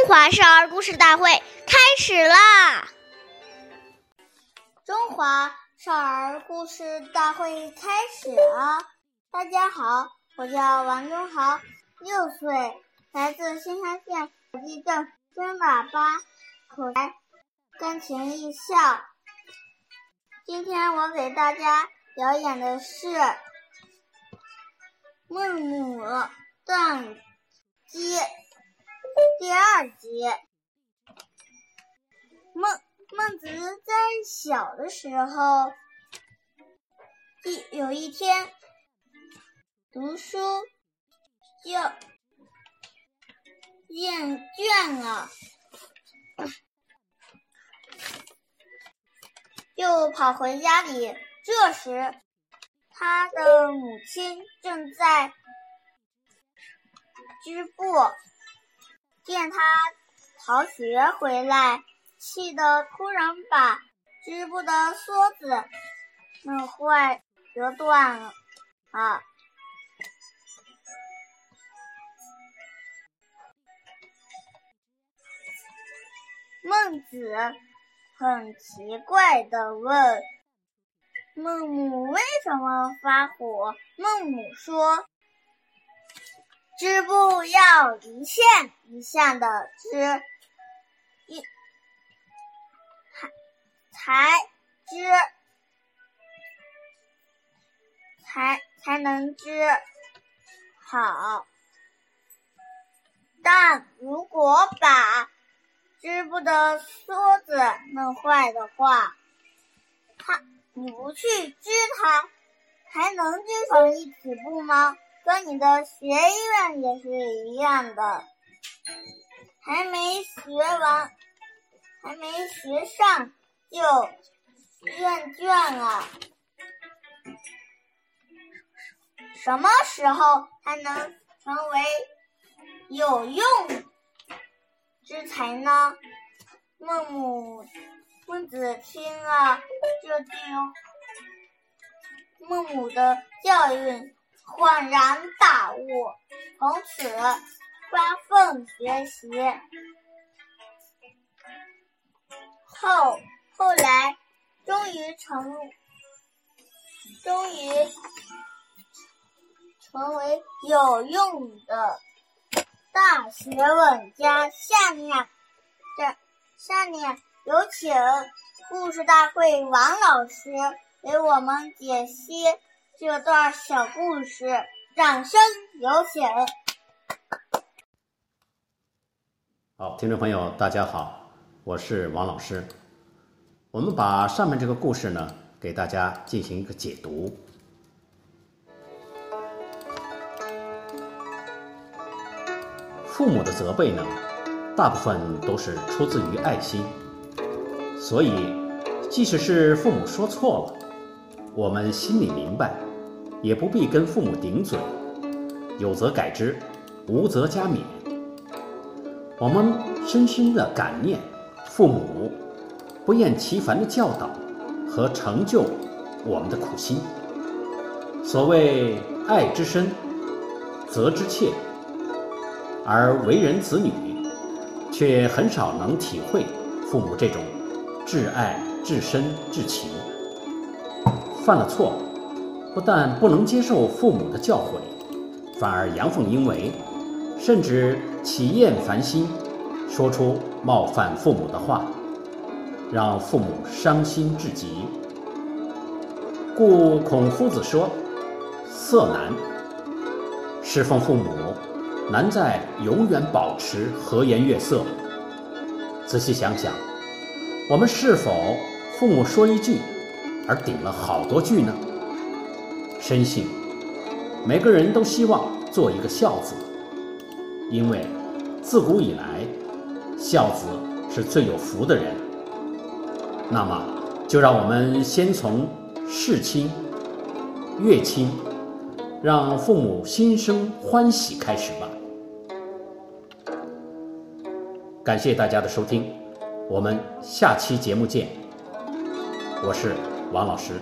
中华少儿故事大会开始啦！中华少儿故事大会开始了。大家好，我叫王中豪，六岁，来自新乡县宝鸡镇，孙喇叭，口才，钢琴艺校。今天我给大家表演的是《孟母断机》第二集。孟孟子在小的时候，一有一天读书就厌倦了。就跑回家里。这时，他的母亲正在织布，见他逃学回来，气得突然把织布的梭子弄坏折断了。啊！孟子。很奇怪的问孟母为什么发火？孟母说：“织布要一线一线的织，一才才织才才能织好。但如果把……”织布的梭子弄坏的话，它你不去织它，还能织成一匹布吗？跟你的学院也是一样的，还没学完，还没学上就厌倦了。什么时候才能成为有用？之才呢？孟母、孟子听了这句孟母的教育，恍然大悟，从此发奋学习。后后来，终于成，终于成为有用的。大学问家，下面这下面有请故事大会王老师给我们解析这段小故事，掌声有请。好，听众朋友，大家好，我是王老师。我们把上面这个故事呢，给大家进行一个解读。父母的责备呢，大部分都是出自于爱心，所以即使是父母说错了，我们心里明白，也不必跟父母顶嘴，有则改之，无则加勉。我们深深的感念父母不厌其烦的教导和成就我们的苦心。所谓爱之深，责之切。而为人子女，却很少能体会父母这种至爱、至深、至情。犯了错，不但不能接受父母的教诲，反而阳奉阴违，甚至起厌烦心，说出冒犯父母的话，让父母伤心至极。故孔夫子说：“色难，侍奉父母。”难在永远保持和颜悦色。仔细想想，我们是否父母说一句，而顶了好多句呢？深信每个人都希望做一个孝子，因为自古以来，孝子是最有福的人。那么，就让我们先从事亲、悦亲，让父母心生欢喜开始吧。感谢大家的收听，我们下期节目见。我是王老师。